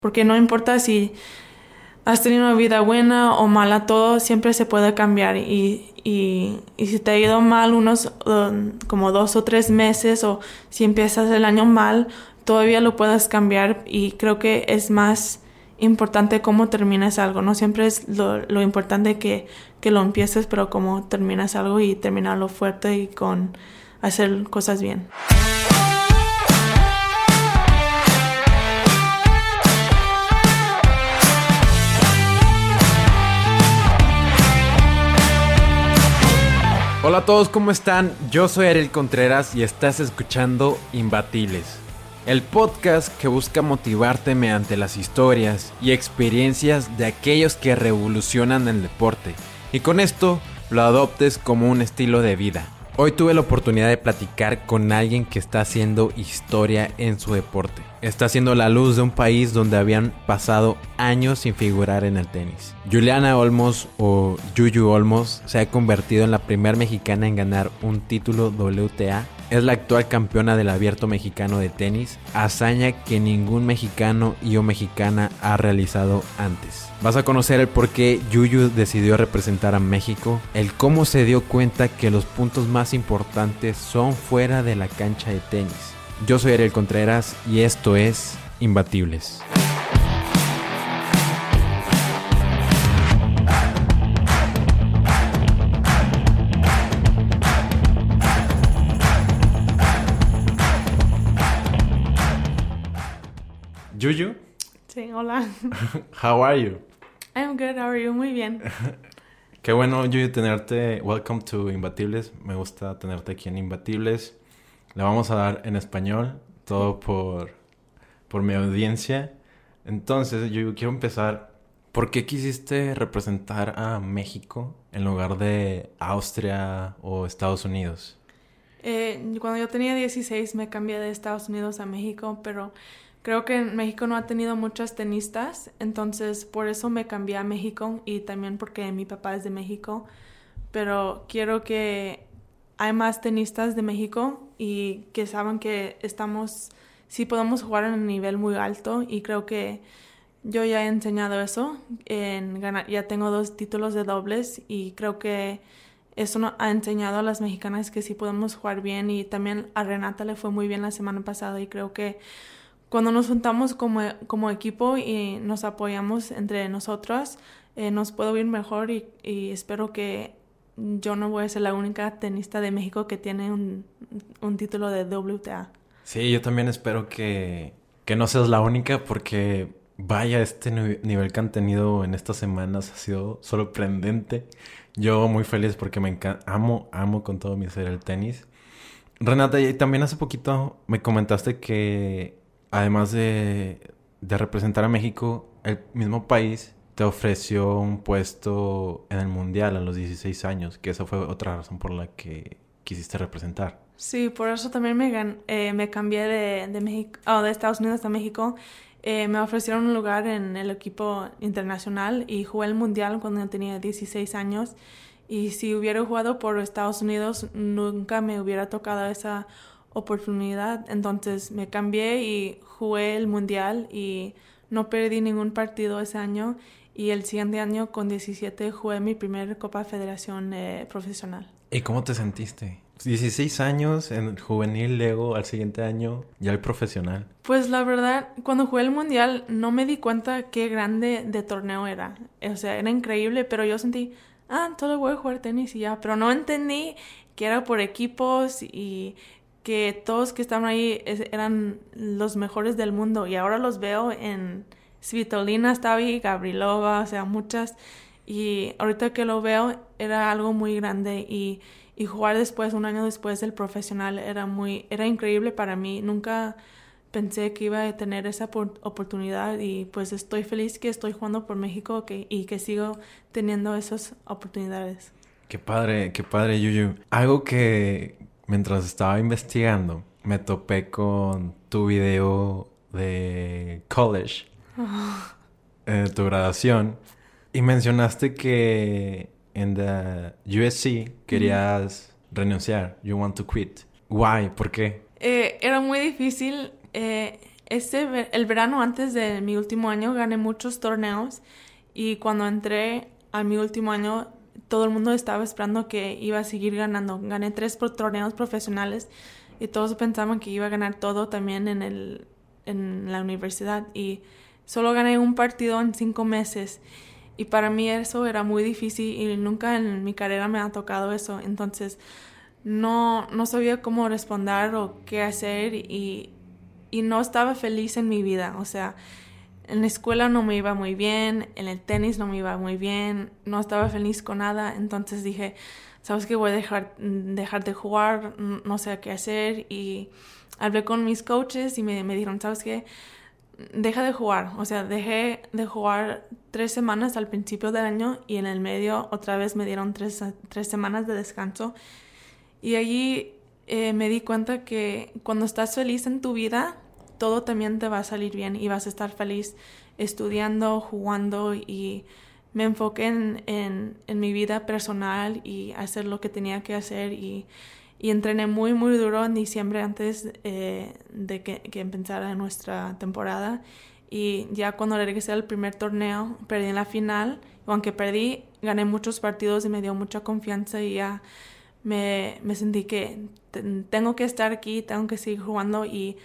Porque no importa si has tenido una vida buena o mala, todo siempre se puede cambiar. Y, y, y si te ha ido mal unos como dos o tres meses o si empiezas el año mal, todavía lo puedes cambiar y creo que es más importante cómo terminas algo. No siempre es lo, lo importante que, que lo empieces, pero cómo terminas algo y terminarlo fuerte y con hacer cosas bien. Hola a todos, ¿cómo están? Yo soy Ariel Contreras y estás escuchando Imbatibles, el podcast que busca motivarte mediante las historias y experiencias de aquellos que revolucionan el deporte y con esto lo adoptes como un estilo de vida. Hoy tuve la oportunidad de platicar con alguien que está haciendo historia en su deporte. Está haciendo la luz de un país donde habían pasado años sin figurar en el tenis. Juliana Olmos o Yuyu Olmos se ha convertido en la primera mexicana en ganar un título WTA es la actual campeona del abierto mexicano de tenis, hazaña que ningún mexicano y o mexicana ha realizado antes. Vas a conocer el por qué Yuyu decidió representar a México, el cómo se dio cuenta que los puntos más importantes son fuera de la cancha de tenis. Yo soy Ariel Contreras y esto es Imbatibles. Yuyu, Sí, hola. how are you? I'm good, how are you? Muy bien. Qué bueno, Yuyu, tenerte. Welcome to Imbatibles. Me gusta tenerte aquí en Imbatibles. Le vamos a dar en español, todo por, por mi audiencia. Entonces, Yuyu, quiero empezar. ¿Por qué quisiste representar a México en lugar de Austria o Estados Unidos? Eh, cuando yo tenía 16 me cambié de Estados Unidos a México, pero creo que en México no ha tenido muchas tenistas, entonces por eso me cambié a México y también porque mi papá es de México, pero quiero que hay más tenistas de México y que saben que estamos, sí podemos jugar en un nivel muy alto y creo que yo ya he enseñado eso, ya tengo dos títulos de dobles y creo que eso ha enseñado a las mexicanas que sí podemos jugar bien y también a Renata le fue muy bien la semana pasada y creo que cuando nos juntamos como, como equipo y nos apoyamos entre nosotras, eh, nos puedo ir mejor y, y espero que yo no voy a ser la única tenista de México que tiene un, un título de WTA. Sí, yo también espero que, que no seas la única porque vaya, este ni- nivel que han tenido en estas semanas ha sido sorprendente. Yo muy feliz porque me encanta, amo, amo con todo mi ser el tenis. Renata, y también hace poquito me comentaste que además de, representar a México, el mismo país te ofreció un puesto en el Mundial a los 16 años, que esa fue otra razón por la que quisiste representar. Sí, por eso también me, eh, me cambié de, de, de Estados Unidos a México. Eh, me ofrecieron un lugar en el equipo internacional y jugué el mundial cuando tenía 16 años. Y si hubiera jugado por Estados Unidos, nunca me hubiera tocado esa oportunidad. Entonces me cambié y jugué el mundial y no perdí ningún partido ese año. Y el siguiente año, con 17, jugué mi primer Copa Federación eh, profesional. ¿Y cómo te sentiste? 16 años en el juvenil, luego al siguiente año ya el profesional. Pues la verdad, cuando jugué el mundial no me di cuenta qué grande de torneo era. O sea, era increíble, pero yo sentí, ah, solo voy a jugar tenis y ya. Pero no entendí que era por equipos y que todos que estaban ahí eran los mejores del mundo. Y ahora los veo en Svitolina, estaba ahí, Gabrilova, o sea, muchas. Y ahorita que lo veo, era algo muy grande y, y jugar después, un año después del profesional, era muy, era increíble para mí. Nunca pensé que iba a tener esa por- oportunidad y pues estoy feliz que estoy jugando por México que, y que sigo teniendo esas oportunidades. Qué padre, qué padre, Yuyu. Algo que mientras estaba investigando me topé con tu video de college, eh, tu graduación, y mencionaste que en the USC querías renunciar. You want to quit. Why? ¿Por qué? Eh, era muy difícil. eh, este, el verano antes de mi último año gané muchos torneos y cuando entré a mi último año todo el mundo estaba esperando que iba a seguir ganando. Gané tres torneos profesionales y todos pensaban que iba a ganar todo también en, el, en la universidad y solo gané un partido en cinco meses y para mí eso era muy difícil y nunca en mi carrera me ha tocado eso. Entonces no, no sabía cómo responder o qué hacer y, y no estaba feliz en mi vida. O sea, en la escuela no me iba muy bien, en el tenis no me iba muy bien, no estaba feliz con nada. Entonces dije, ¿sabes qué? Voy a dejar, dejar de jugar, no sé qué hacer. Y hablé con mis coaches y me, me dijeron, ¿sabes qué? Deja de jugar. O sea, dejé de jugar tres semanas al principio del año y en el medio otra vez me dieron tres, tres semanas de descanso. Y allí eh, me di cuenta que cuando estás feliz en tu vida, todo también te va a salir bien y vas a estar feliz estudiando, jugando y me enfoqué en, en, mi vida personal y hacer lo que tenía que hacer y, y entrené muy muy duro en diciembre antes eh, de que, empezara nuestra temporada. Y ya cuando regresé al primer torneo perdí en la final. Aunque perdí gané muchos partidos y me dio mucha confianza y ya me, me sentí que tengo que estar aquí tengo que seguir jugando y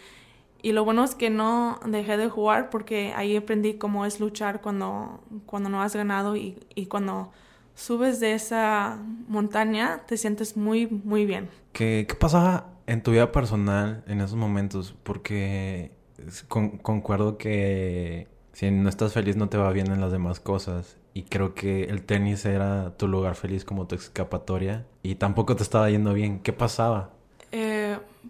y lo bueno es que no dejé de jugar porque ahí aprendí cómo es luchar cuando, cuando no has ganado y, y cuando subes de esa montaña te sientes muy, muy bien. ¿Qué, qué pasaba en tu vida personal en esos momentos? Porque concuerdo que si no estás feliz no te va bien en las demás cosas. Y creo que el tenis era tu lugar feliz como tu escapatoria. Y tampoco te estaba yendo bien. ¿Qué pasaba?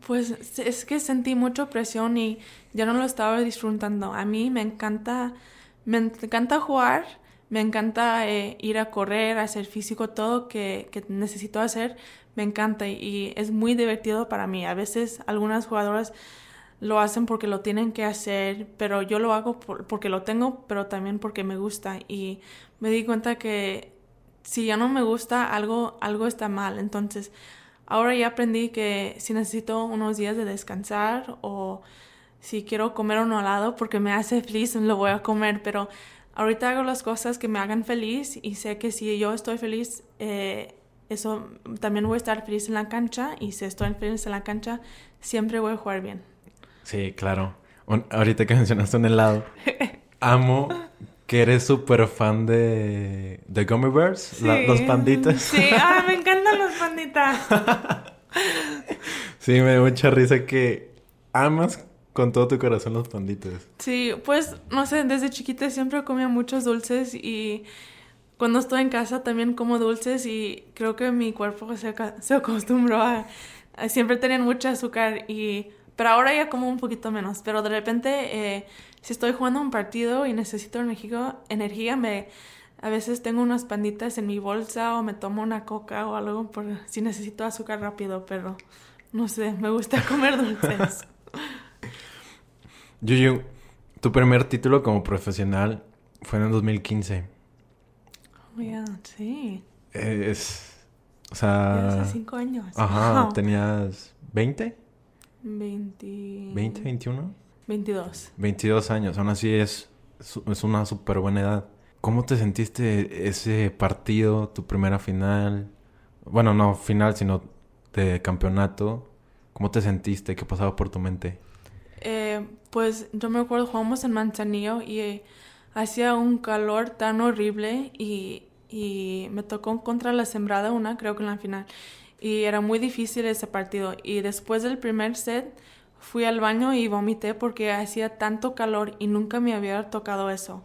Pues es que sentí mucha presión y ya no lo estaba disfrutando. A mí me encanta, me encanta jugar, me encanta eh, ir a correr, hacer físico, todo que, que, necesito hacer, me encanta y es muy divertido para mí. A veces algunas jugadoras lo hacen porque lo tienen que hacer, pero yo lo hago porque lo tengo, pero también porque me gusta y me di cuenta que si ya no me gusta algo, algo está mal. Entonces, Ahora ya aprendí que si necesito unos días de descansar o si quiero comer un helado porque me hace feliz, lo voy a comer, pero ahorita hago las cosas que me hagan feliz y sé que si yo estoy feliz, eh, eso también voy a estar feliz en la cancha y si estoy feliz en la cancha, siempre voy a jugar bien. Sí, claro. ahorita que mencionaste un helado, amo que eres súper fan de, de Gummy Bears, los panditas. Sí, ah, me encantan los panditas. sí, me da mucha risa que amas con todo tu corazón los panditas. Sí, pues, no sé, desde chiquita siempre comía muchos dulces y cuando estoy en casa también como dulces y creo que mi cuerpo se, se acostumbró a, a, Siempre tener mucho azúcar y... Pero ahora ya como un poquito menos, pero de repente... Eh, si estoy jugando un partido y necesito energía, energía me, a veces tengo unas panditas en mi bolsa o me tomo una coca o algo por si necesito azúcar rápido, pero no sé, me gusta comer dulces. Yuyu, tu primer título como profesional fue en el 2015. Oh, yeah, sí. Es. O sea. hace cinco años. Ajá, ¿tenías 20? 20. ¿20, 21? 22. 22 años, aún así es, es una súper buena edad. ¿Cómo te sentiste ese partido, tu primera final? Bueno, no final, sino de campeonato. ¿Cómo te sentiste? ¿Qué pasaba por tu mente? Eh, pues yo me acuerdo, jugamos en Manzanillo y eh, hacía un calor tan horrible y, y me tocó contra la sembrada una, creo que en la final. Y era muy difícil ese partido. Y después del primer set fui al baño y vomité porque hacía tanto calor y nunca me había tocado eso.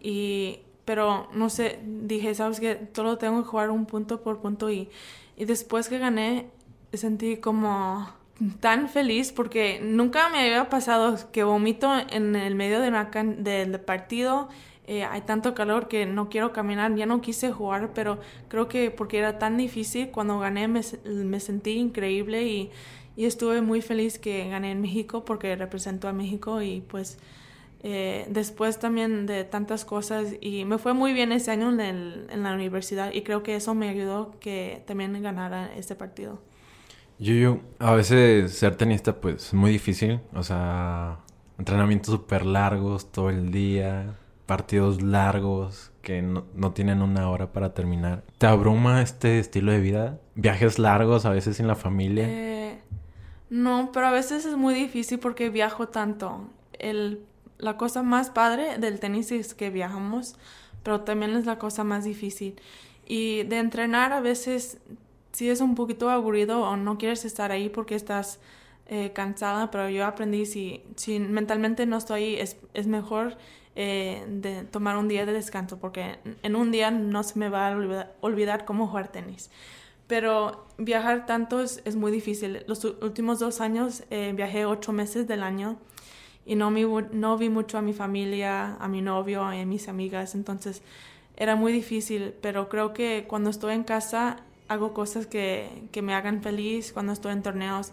Y, pero no sé, dije, sabes que solo tengo que jugar un punto por punto y, y después que gané sentí como tan feliz porque nunca me había pasado que vomito en el medio del partido. Eh, hay tanto calor que no quiero caminar, ya no quise jugar, pero creo que porque era tan difícil, cuando gané me, me sentí increíble y y estuve muy feliz que gané en México porque representó a México y pues eh, después también de tantas cosas y me fue muy bien ese año en, el, en, la universidad y creo que eso me ayudó que también ganara este partido. Yo, yo, a veces ser tenista pues es muy difícil, o sea, entrenamientos súper largos todo el día, partidos largos que no, no, tienen una hora para terminar. ¿Te abruma este estilo de vida? ¿Viajes largos a veces sin la familia? Eh, no, pero a veces es muy difícil porque viajo tanto. El, la cosa más padre del tenis es que viajamos, pero también es la cosa más difícil. Y de entrenar a veces si es un poquito aburrido o no quieres estar ahí porque estás eh, cansada, pero yo aprendí si, si mentalmente no estoy ahí, es, es mejor eh, de tomar un día de descanso porque en un día no se me va a olvidar, olvidar cómo jugar tenis. Pero viajar tanto es, muy difícil. Los últimos dos años eh, viajé ocho meses del año y no, mi, no vi mucho a mi familia, a mi novio, a mis amigas, entonces era muy difícil, pero creo que cuando estoy en casa hago cosas que, que me hagan feliz cuando estoy en torneos.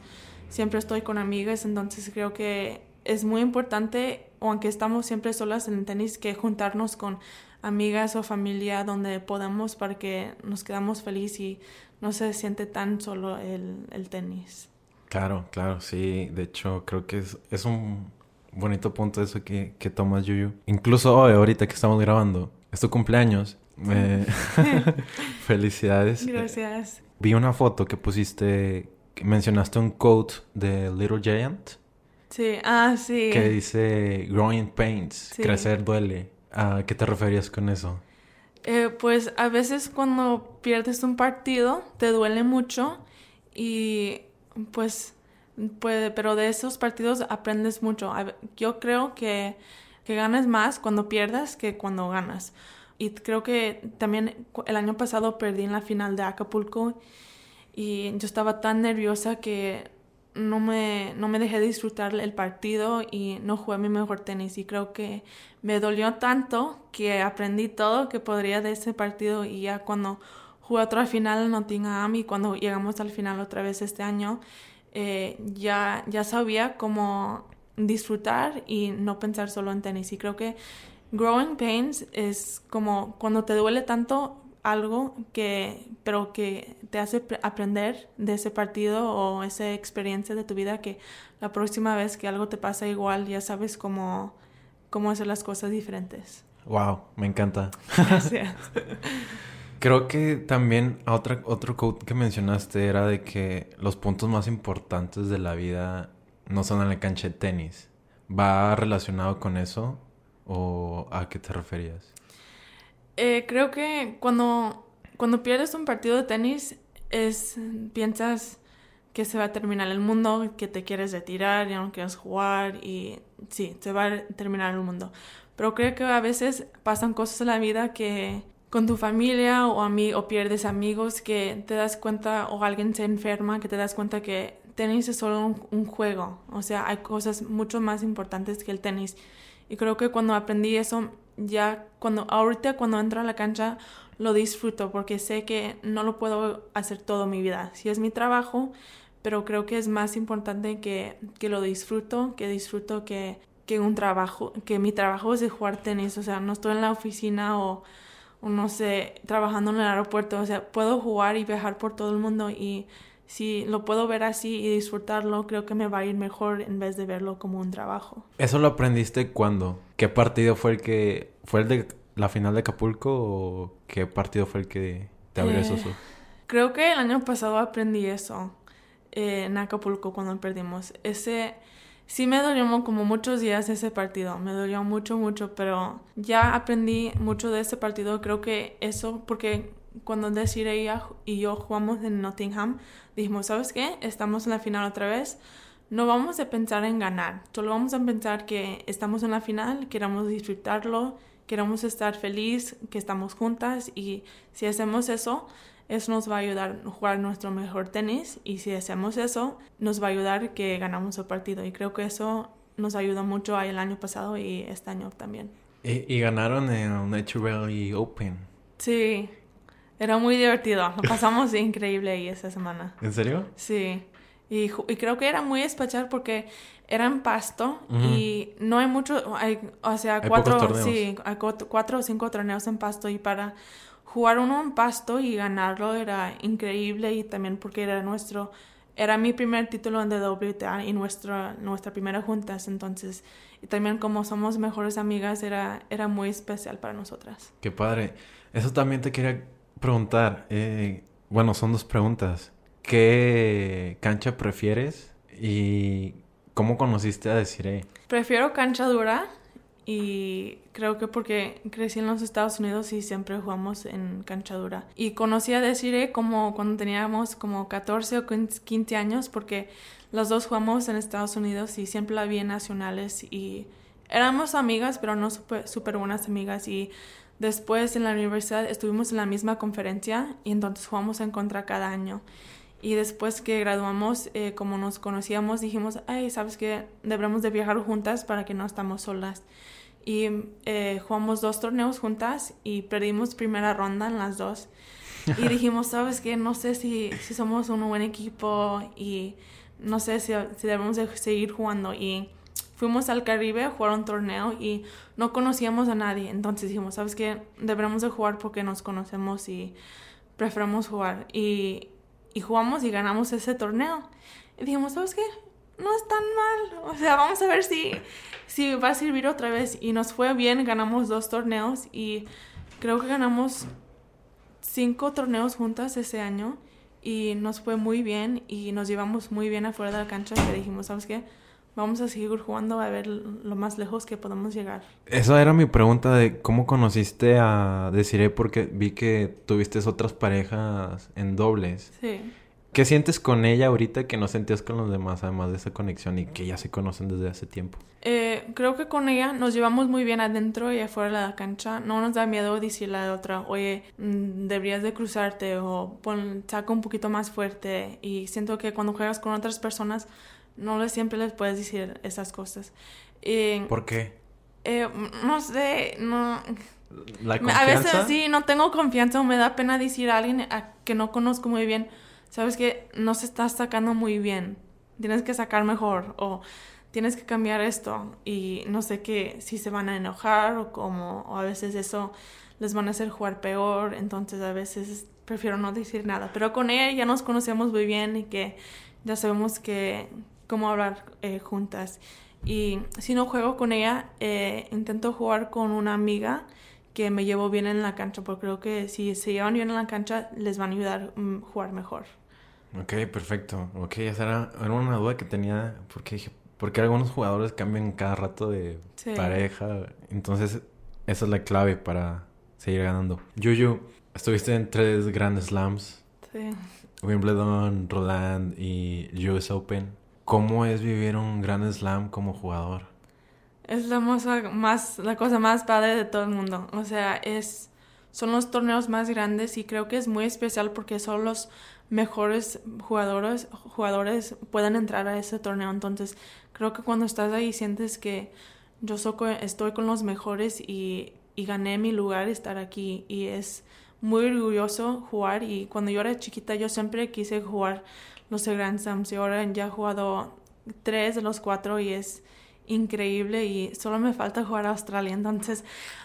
Siempre estoy con amigas, entonces creo que es muy importante, aunque estamos siempre solas en el tenis, que juntarnos con amigas o familia donde podamos para que nos quedamos felices y no se siente tan solo el, el, tenis. Claro, claro, sí. De hecho, creo que es, es un bonito punto eso que, que tomas, Yuyu. Incluso hoy, ahorita que estamos grabando, es tu cumpleaños Felicidades. Gracias. Vi una foto que pusiste, que mencionaste un quote de Little Giant. Sí, ah, sí. Que dice Growing Pains, crecer duele. ¿A qué te referías con eso? Eh, pues a veces cuando pierdes un partido te duele mucho y pues, puede, pero de esos partidos aprendes mucho. Yo creo que, que ganas más cuando pierdas que cuando ganas. Y creo que también el año pasado perdí en la final de Acapulco y yo estaba tan nerviosa que no me, no me dejé disfrutar el partido y no jugué mi mejor tenis. Y creo que me dolió tanto que aprendí todo que podría de ese partido y ya cuando jugué otra final en Nottingham y cuando llegamos al final otra vez este año, eh, ya, ya sabía cómo disfrutar y no pensar solo en tenis. Y creo que Growing pains es como cuando te duele tanto algo que pero que te hace aprender de ese partido o esa experiencia de tu vida que la próxima vez que algo te pasa igual ya sabes cómo cómo hacer las cosas diferentes. Wow, me encanta. Gracias. Creo que también otra, otro quote que mencionaste era de que los puntos más importantes de la vida no son en la cancha de tenis. ¿Va relacionado con eso? ¿O a qué te referías? Eh, creo que cuando, cuando pierdes un partido de tenis, es, piensas que se va a terminar el mundo, que te quieres retirar, ya no quieres jugar y sí, se va a terminar el mundo. Pero creo que a veces pasan cosas en la vida que con tu familia o, mí o pierdes amigos que te das cuenta o alguien se enferma, que te das cuenta que tenis es solo un, un juego. O sea, hay cosas mucho más importantes que el tenis. Y creo que cuando aprendí eso, ya cuando ahorita cuando entro a la cancha lo disfruto porque sé que no lo puedo hacer toda mi vida. Sí es mi trabajo, pero creo que es más importante que, que lo disfruto, que disfruto que, que un trabajo, que mi trabajo es de jugar tenis. O sea, no estoy en la oficina o, o no sé, trabajando en el aeropuerto. O sea, puedo jugar y viajar por todo el mundo y si lo puedo ver así y disfrutarlo, creo que me va a ir mejor en vez de verlo como un trabajo. ¿Eso lo aprendiste cuándo? ¿Qué partido fue el que... ¿Fue el de la final de Acapulco o qué partido fue el que te abrió eso? Eh, creo que el año pasado aprendí eso eh, en Acapulco cuando perdimos. Ese... Sí me dolió como muchos días ese partido, me dolió mucho, mucho, pero ya aprendí mucho de ese partido. Creo que eso, porque cuando Desiree y yo jugamos en Nottingham, dijimos, ¿sabes qué? Estamos en la final otra vez. No vamos a pensar en ganar, solo vamos a pensar que estamos en la final, queremos disfrutarlo, queremos estar feliz, que estamos juntas y si hacemos eso, eso nos va a ayudar a jugar nuestro mejor tenis y si hacemos eso, nos va a ayudar que ganamos el partido y creo que eso nos ayudó mucho el año pasado y este año también. Y, ganaron en Natural Open. Sí, era muy divertido. Lo pasamos increíble ahí esa semana. ¿En serio? Sí. Y, y, creo que era muy especial porque era en pasto y no hay mucho, hay, o sea, cuatro, sí, hay cuatro o cinco torneos en pasto y para jugar uno en pasto y ganarlo era increíble y también porque era nuestro era mi primer título en WTA y nuestra, nuestra primera juntas, entonces, y también como somos mejores amigas, era, era muy especial para nosotras. Qué padre. Eso también te quería preguntar. Eh, bueno, son dos preguntas. ¿Qué cancha prefieres y cómo conociste a Desiree? Prefiero cancha dura y creo que porque crecí en los Estados Unidos y siempre jugamos en cancha dura. Y conocí a Desiree como cuando teníamos como 14 o 15 años porque los dos jugamos en Estados Unidos y siempre la nacionales y éramos amigas pero no súper buenas amigas y después en la universidad estuvimos en la misma conferencia y entonces jugamos en contra cada año. Y después que graduamos, eh, como nos conocíamos, dijimos, ay, ¿sabes qué? Deberíamos de viajar juntas para que no estamos solas y eh, jugamos dos torneos juntas y perdimos primera ronda en las dos. Y dijimos, ¿sabes qué? No sé si, si somos un buen equipo y no sé si, si, debemos de seguir jugando. Y fuimos al Caribe a jugar un torneo y no conocíamos a nadie. Entonces dijimos, ¿sabes qué? Deberíamos de jugar porque nos conocemos y preferimos jugar. Y, y jugamos y ganamos ese torneo. Y dijimos, ¿sabes qué? no es tan mal. O sea, vamos a ver si, si va a servir otra vez. Y nos fue bien, ganamos dos torneos y creo que ganamos cinco torneos juntas ese año. Y nos fue muy bien y nos llevamos muy bien afuera de la cancha. Y dijimos, ¿sabes qué? Vamos a seguir jugando a ver lo más lejos que podemos llegar. Esa era mi pregunta de cómo conociste a Desiree porque vi que tuviste otras parejas en dobles. Sí. ¿Qué sientes con ella ahorita que no sentías con los demás, además de esa conexión y que ya se conocen desde hace tiempo? Eh, creo que con ella nos llevamos muy bien adentro y afuera de la cancha. No nos da miedo decirle a la otra, oye, mm, deberías de cruzarte o pon, saca un poquito más fuerte. Y siento que cuando juegas con otras personas, no les, siempre les puedes decir esas cosas. ¿Por qué? Eh, no sé, no... ¿La confianza? A veces sí, no tengo confianza o me da pena decir a alguien a que no conozco muy bien sabes que no se está sacando muy bien, tienes que sacar mejor o tienes que cambiar esto y no sé qué, si se van a enojar o cómo, o a veces eso les van a hacer jugar peor, entonces a veces prefiero no decir nada, pero con ella ya nos conocemos muy bien y que ya sabemos que cómo hablar eh, juntas. Y si no juego con ella, eh, intento jugar con una amiga que me llevo bien en la cancha, porque creo que si se llevan bien en la cancha, les van a ayudar a mm, jugar mejor. Ok, perfecto. Ok, esa era, era una duda que tenía, porque dije, porque algunos jugadores cambian cada rato de pareja? Entonces, esa es la clave para seguir ganando. Yuyu, estuviste en tres Grand Slams. Sí. Wimbledon, Roland y US Open. ¿Cómo es vivir un Grand Slam como jugador? Es la, más, la cosa más padre de todo el mundo. O sea, es, son los torneos más grandes y creo que es muy especial porque son los mejores jugadores, jugadores puedan entrar a ese torneo. Entonces, creo que cuando estás ahí sientes que yo estoy con los mejores y, y gané mi lugar estar aquí. Y es muy orgulloso jugar. Y cuando yo era chiquita, yo siempre quise jugar los Grand Slams. Y ahora ya he jugado tres de los cuatro y es increíble y solo me falta jugar a Australia, entonces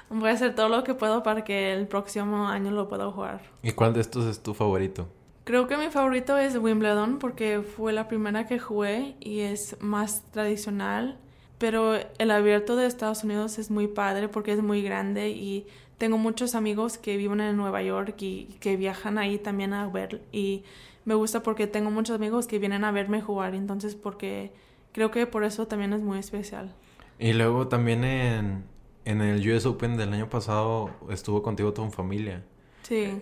voy a hacer todo lo que puedo para que el próximo año lo pueda jugar. ¿Y cuál de estos es tu favorito? Creo que mi favorito es Wimbledon porque fue la primera que jugué y es más tradicional, pero el abierto de Estados Unidos es muy padre porque es muy grande y tengo muchos amigos que viven en Nueva York y que viajan ahí también a ver y me gusta porque tengo muchos amigos que vienen a verme jugar, entonces porque creo que por eso también es muy especial. Y luego también en, en el US Open del año pasado estuvo contigo tu familia. Sí.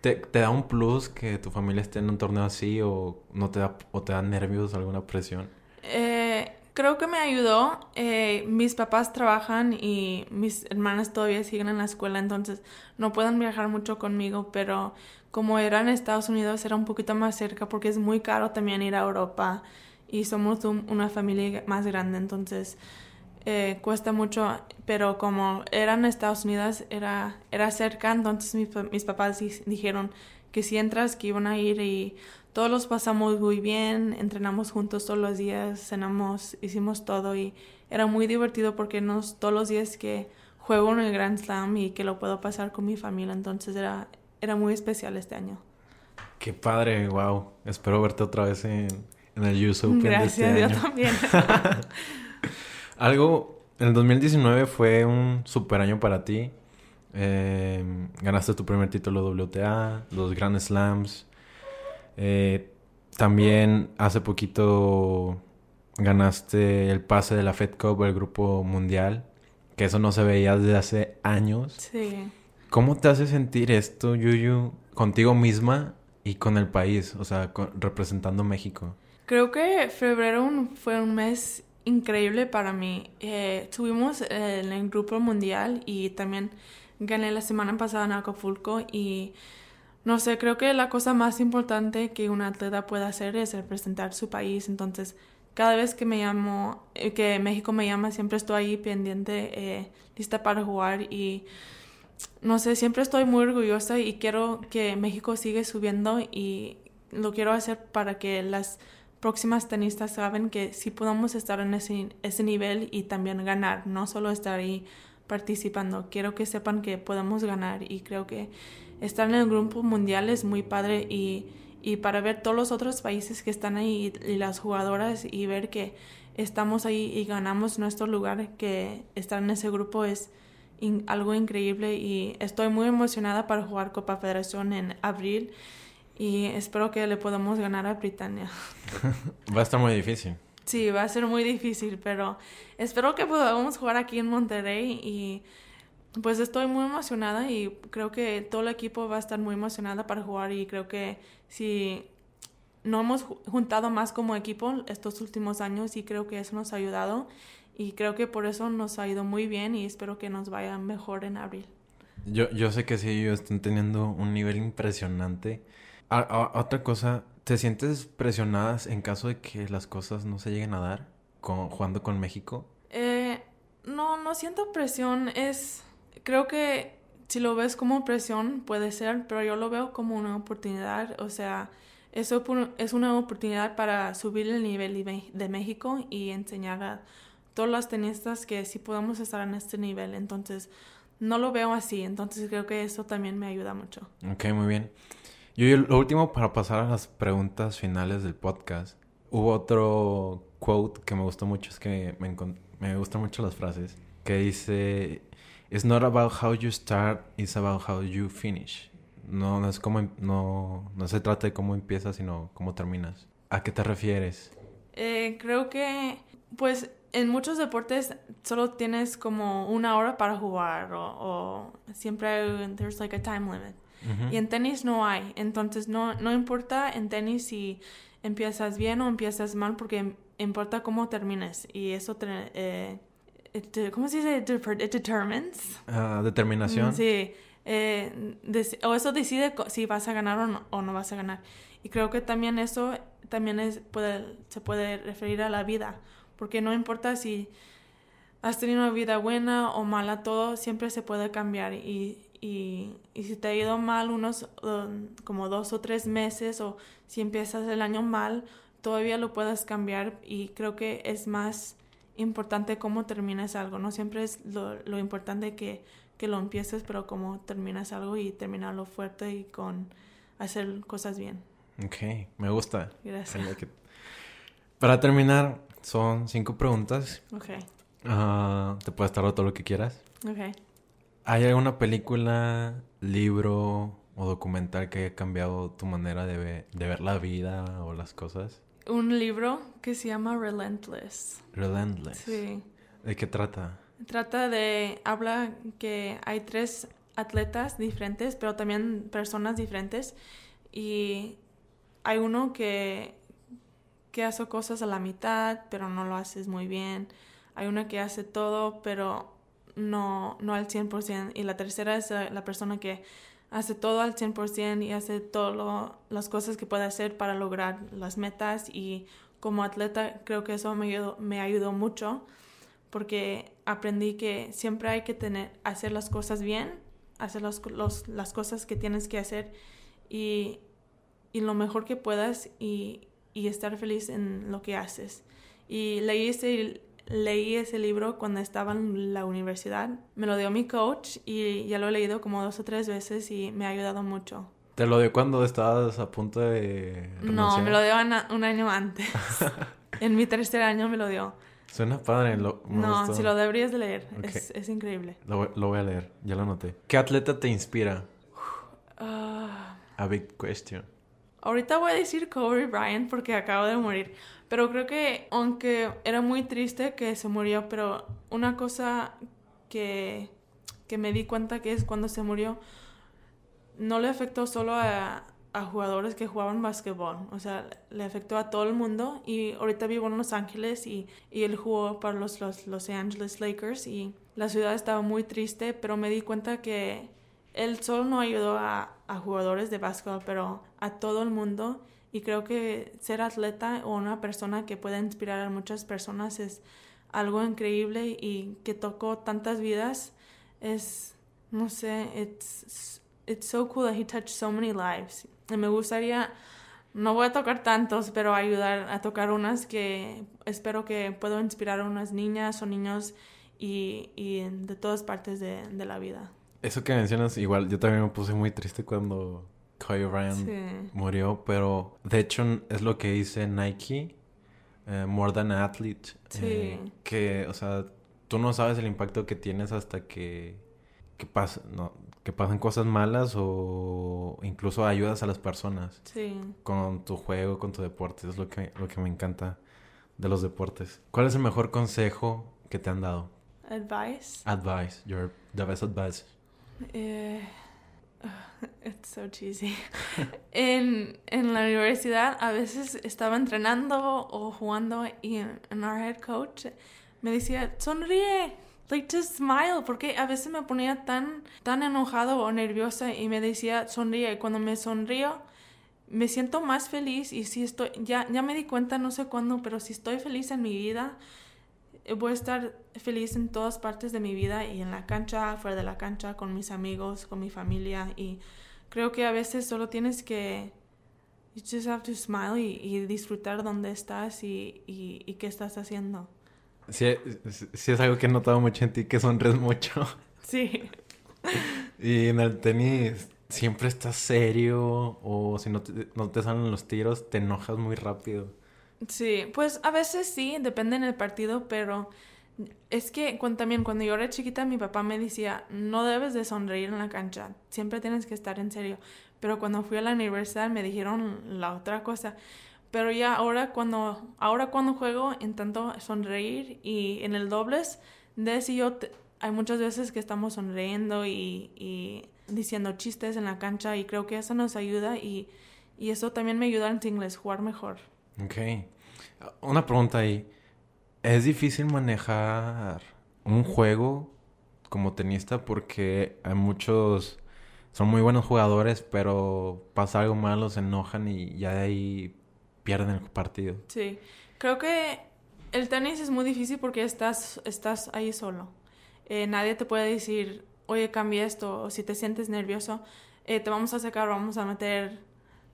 ¿Te, ¿Te, da un plus que tu familia esté en un torneo así o no te da o te da nervios, alguna presión? Eh, creo que me ayudó. Eh, mis papás trabajan y mis hermanas todavía siguen en la escuela, entonces no pueden viajar mucho conmigo, pero como era en Estados Unidos era un poquito más cerca porque es muy caro también ir a Europa y somos una familia más grande, entonces eh, cuesta mucho, pero como eran Estados Unidos, era, era cerca, entonces mis, mis papás dijeron que si entras, que iban a ir y todos los pasamos muy bien, entrenamos juntos todos los días, cenamos, hicimos todo y era muy divertido porque nos, todos los días que juego en el Grand Slam y que lo puedo pasar con mi familia, entonces era, era muy especial este año. Qué padre, wow. Espero verte otra vez en, en el US Open Gracias, de este yo año. también. Algo, el 2019 fue un super año para ti. Eh, ganaste tu primer título WTA, los Grand Slams. Eh, también hace poquito ganaste el pase de la Fed Cup, el grupo mundial, que eso no se veía desde hace años. Sí. ¿Cómo te hace sentir esto, Yuyu, contigo misma y con el país? O sea, con- representando México. Creo que febrero fue un mes increíble para mí. Eh, estuvimos en el grupo mundial y también gané la semana pasada en Acapulco y no sé, creo que la cosa más importante que un atleta puede hacer es representar su país. Entonces, cada vez que me llamo, eh, que México me llama, siempre estoy ahí pendiente, eh, lista para jugar y no sé, siempre estoy muy orgullosa y quiero que México siga subiendo y lo quiero hacer para que las próximas tenistas saben que sí podemos estar en ese, ese nivel y también ganar, no solo estar ahí participando. Quiero que sepan que podemos ganar y creo que estar en el grupo mundial es muy padre y, y para ver todos los otros países que están ahí y, y las jugadoras y ver que estamos ahí y ganamos nuestro lugar, que estar en ese grupo es in- algo increíble y estoy muy emocionada para jugar Copa Federación en abril y espero que le podamos ganar a Britannia. Va a estar muy difícil. Sí, va a ser muy difícil, pero espero que podamos jugar aquí en Monterrey y pues estoy muy emocionada y creo que todo el equipo va a estar muy emocionada para jugar y creo que si no hemos ju- juntado más como equipo estos últimos años y creo que eso nos ha ayudado y creo que por eso nos ha ido muy bien y espero que nos vaya mejor en abril. Yo, yo sé que sí, ellos están teniendo un nivel impresionante. A- a- otra cosa, ¿te sientes presionadas en caso de que las cosas no se lleguen a dar con, jugando con México? Eh, no, no siento presión. Es, creo que si lo ves como presión puede ser, pero yo lo veo como una oportunidad. O sea, eso es una oportunidad para subir el nivel de México y enseñar a todos los tenistas que sí podemos estar en este nivel. Entonces, no lo veo así. Entonces, creo que eso también me ayuda mucho. Ok, muy bien. Yo, lo último para pasar a las preguntas finales del podcast. Hubo otro quote que me gustó mucho, es que me, me gustan mucho las frases, que dice, It's not about how you start, it's about how you finish. No, no es como, em- no, no se trata de cómo empiezas, sino cómo terminas. ¿A qué te refieres? Eh, creo que, pues, en muchos deportes solo tienes como una hora para jugar o, o siempre hay, there's like a time limit. Y en tenis no hay. Entonces, no, no importa en tenis si empiezas bien o empiezas mal, porque importa cómo termines. Y eso, te, eh, it ¿cómo se dice? It determines. Ah, determinación. Sí. eh, o eso decide si vas a ganar o no, o no vas a ganar. Y creo que también eso también es, puede, se puede referir a la vida. Porque no importa si has tenido una vida buena o mala, todo siempre se puede cambiar. Y, y, y si te ha ido mal unos um, como dos o tres meses o si empiezas el año mal, todavía lo puedes cambiar y creo que es más importante cómo terminas algo. No siempre es lo, lo importante que, que lo empieces, pero cómo terminas algo y terminarlo fuerte y con hacer cosas bien. Ok, me gusta. Gracias. Para terminar, son cinco preguntas. Ok, Ah, te puedes tardar todo lo que quieras. ok. ¿Hay alguna película, libro o documental que haya cambiado tu manera de, ve- de ver la vida o las cosas? Un libro que se llama Relentless. Relentless. Sí. ¿De qué trata? Trata de, habla que hay tres atletas diferentes, pero también personas diferentes. Y hay uno que, que hace cosas a la mitad, pero no lo haces muy bien. Hay uno que hace todo, pero no, no al 100%. Y la tercera es eh, la persona que hace todo al 100% y hace todas las cosas que puede hacer para lograr las metas. Y como atleta creo que eso me ayudó, me ayudó mucho porque aprendí que siempre hay que tener, hacer las cosas bien, hacer los, los- las cosas que tienes que hacer y, y lo mejor que puedas y, y estar feliz en lo que haces. Y leí ese, leí ese libro cuando estaba en la universidad. Me lo dio mi coach y ya lo he leído como dos o tres veces y me ha ayudado mucho. ¿Te lo dio cuando estabas a punto de No, me lo dio un año antes. en mi tercer año me lo dio. Suena padre. Lo, no, si lo deberías de leer. Es, es, increíble. Lo, lo, voy a leer, ya lo anoté. ¿Qué atleta te inspira? Uh, a big question. Ahorita voy a decir Kobe Bryant porque acabo de morir. Pero creo que, aunque era muy triste que se murió, pero una cosa que, que me di cuenta que es cuando se murió, no le afectó solo a, a jugadores que jugaban básquetbol, o sea, le afectó a todo el mundo y ahorita vivo en Los Ángeles y, y él jugó para los, los Los Angeles Lakers y la ciudad estaba muy triste, pero me di cuenta que él solo no ayudó a, a jugadores de básquetbol, pero a todo el mundo y creo que ser atleta o una persona que pueda inspirar a muchas personas es algo increíble y que tocó tantas vidas es, no sé, it's, it's so cool that he touched so many lives me gustaría, no voy a tocar tantos, pero ayudar a tocar unas que espero que puedo inspirar a unas niñas o niños y, y de todas partes de, de, la vida. Eso que mencionas, igual yo también me puse muy triste cuando Kobe Bryant murió, pero de hecho es lo que dice Nike, eh, More Than Athlete, eh, que, o sea, tú no sabes el impacto que tienes hasta que, que pasa, no, que pasan cosas malas o incluso ayudas a las personas. Sí. Con tu juego, con tu deporte. Es lo que, lo que me encanta de los deportes. ¿Cuál es el mejor consejo que te han dado? Advice. Advice. Your the best advice. Eh, it's so cheesy. en, en la universidad a veces estaba entrenando o jugando y en our head coach me decía, sonríe like just smile, porque a veces me ponía tan, tan enojado o nerviosa y me decía sonríe. Y cuando me sonrío, me siento más feliz y si estoy, ya, ya me di cuenta, no sé cuándo, pero si estoy feliz en mi vida, voy a estar feliz en todas partes de mi vida y en la cancha, fuera de la cancha, con mis amigos, con mi familia y creo que a veces solo tienes que you just have to smile y, disfrutar donde estás y, y, y qué estás haciendo. Sí, es algo que he notado mucho en ti, que sonres mucho. Sí. Y en el tenis siempre estás serio o si no te, no te salen los tiros, te enojas muy rápido. Sí, pues a veces sí, depende en el partido, pero es que cuando, también cuando yo era chiquita mi papá me decía, no debes de sonreír en la cancha, siempre tienes que estar en serio. Pero cuando fui a la universidad me dijeron la otra cosa. Pero ya ahora cuando, ahora cuando juego intento sonreír y en el dobles, de si yo, hay muchas veces que estamos sonriendo y, y, diciendo chistes en la cancha y creo que eso nos ayuda y, y eso también me ayuda en inglés, jugar mejor. Ok. Una pregunta ahí. ¿Es difícil manejar un juego como tenista porque hay muchos son muy buenos jugadores, pero pasa algo malo, se enojan y ya de ahí pierden el partido. Sí, creo que el tenis es muy difícil porque estás, estás ahí solo. Eh, nadie te puede decir, oye, cambia esto, o si te sientes nervioso, eh, te vamos a sacar, vamos a meter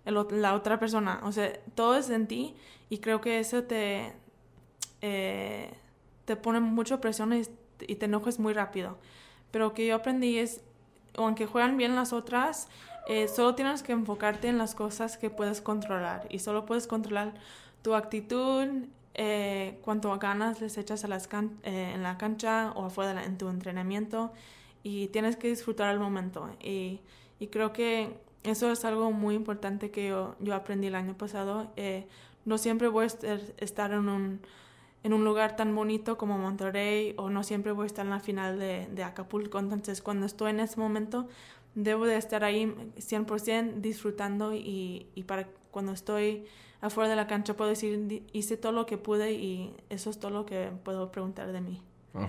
la otra persona. O sea, todo es en ti y creo que eso te, eh, te pone mucha presión y, y te enojas muy rápido. Pero lo que yo aprendí es, aunque juegan bien las otras, eh, solo tienes que enfocarte en las cosas que puedes controlar y solo puedes controlar tu actitud, eh, cuánto ganas les echas a las eh, en la cancha o afuera en tu entrenamiento y tienes que disfrutar el momento. Y, y creo que eso es algo muy importante que yo, yo aprendí el año pasado. Eh, no siempre voy a estar en un, en un lugar tan bonito como Monterrey o no siempre voy a estar en la final de, Acapulco. Entonces, cuando estoy en ese momento, debo de estar ahí 100% disfrutando y, y, para cuando estoy afuera de la cancha puedo decir, hice todo lo que pude y eso es todo lo que puedo preguntar de mí. Oh,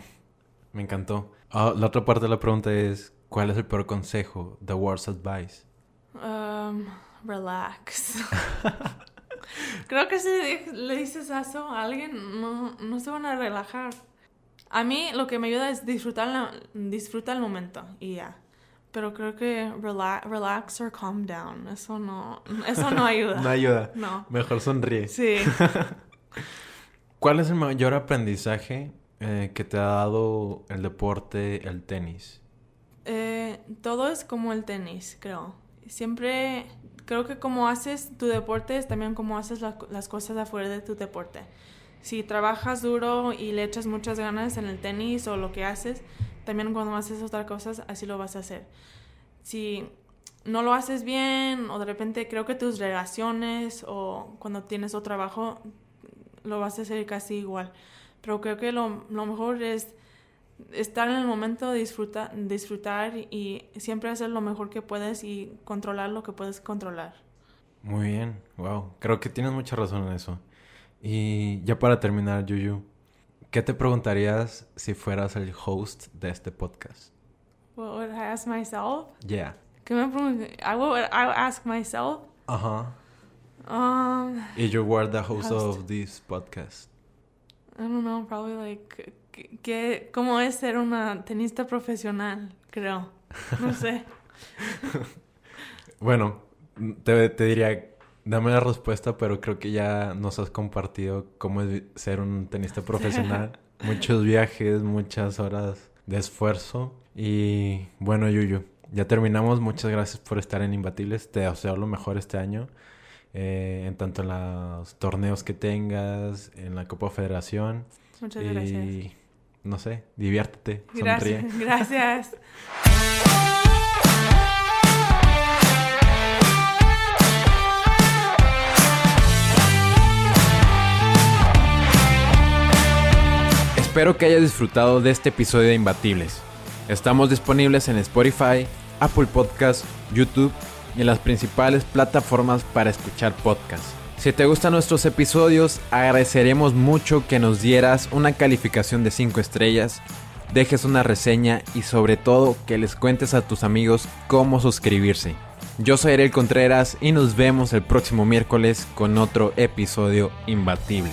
me encantó. Ah, la otra parte de la pregunta es, ¿cuál es el peor consejo? The worst advice. Um, relax. Creo que si le dices eso a alguien, no, no se van a relajar. A mí lo que me ayuda es disfrutar, la, el momento y ya. Pero creo que relax, relax or calm down. Eso no, eso no ayuda. no ayuda. No. Mejor sonríe. Sí. ¿Cuál es el mayor aprendizaje eh, que te ha dado el deporte, el tenis? Eh, todo es como el tenis, creo. Siempre creo que como haces tu deporte es también como haces la- las cosas afuera de tu deporte. Si trabajas duro y le echas muchas ganas en el tenis o lo que haces, también cuando haces otras cosas así lo vas a hacer. Si no lo haces bien o de repente creo que tus relaciones o cuando tienes otro trabajo lo vas a hacer casi igual. Pero creo que lo, lo mejor es estar en el momento, disfruta, disfrutar y siempre hacer lo mejor que puedes y controlar lo que puedes controlar. Muy bien, wow. Creo que tienes mucha razón en eso. Y ya para terminar, Yuyu, ¿qué te preguntarías si fueras el host de este podcast? What would I ask myself? Yeah. ¿Qué me I would, I would ask myself. Ajá. Um, Y you were the host, Host. of this podcast. I don't know, probably like, ¿qué- ¿qué, ¿cómo es ser una tenista profesional? Creo. No sé. Bueno, te, te diría, dame la respuesta, pero creo que ya nos has compartido cómo es ser un tenista profesional. Muchos viajes, muchas horas de esfuerzo. Y bueno, Yuyu, ya terminamos. Muchas gracias por estar en Imbatibles. Te deseo lo mejor este año. eh, en tanto en los torneos que tengas, en la Copa Federación. Muchas y gracias. No sé, diviértete, sonríe. Gracias. Gracias. Espero que hayas disfrutado de este episodio de Imbatibles. Estamos disponibles en Spotify, Apple Podcast, YouTube y en las principales plataformas para escuchar podcasts. Si te gustan nuestros episodios, agradeceremos mucho que nos dieras una calificación de 5 estrellas, dejes una reseña y sobre todo que les cuentes a tus amigos cómo suscribirse. Yo soy Ariel Contreras y nos vemos el próximo miércoles con otro episodio imbatible.